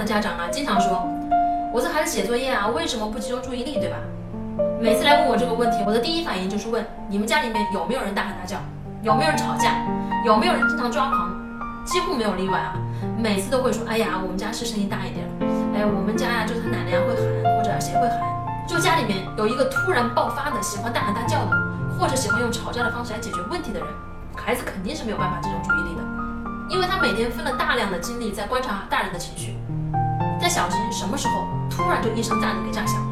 的家长啊，经常说，我这孩子写作业啊，为什么不集中注意力，对吧？每次来问我这个问题，我的第一反应就是问你们家里面有没有人大喊大叫，有没有人吵架，有没有人经常抓狂，几乎没有例外啊。每次都会说，哎呀，我们家是声音大一点，哎，我们家呀，就是他奶奶会喊，或者谁会喊，就家里面有一个突然爆发的，喜欢大喊大叫的，或者喜欢用吵架的方式来解决问题的人，孩子肯定是没有办法集中注意力的，因为他每天分了大量的精力在观察大人的情绪，小心什么时候突然就一声大人给炸响。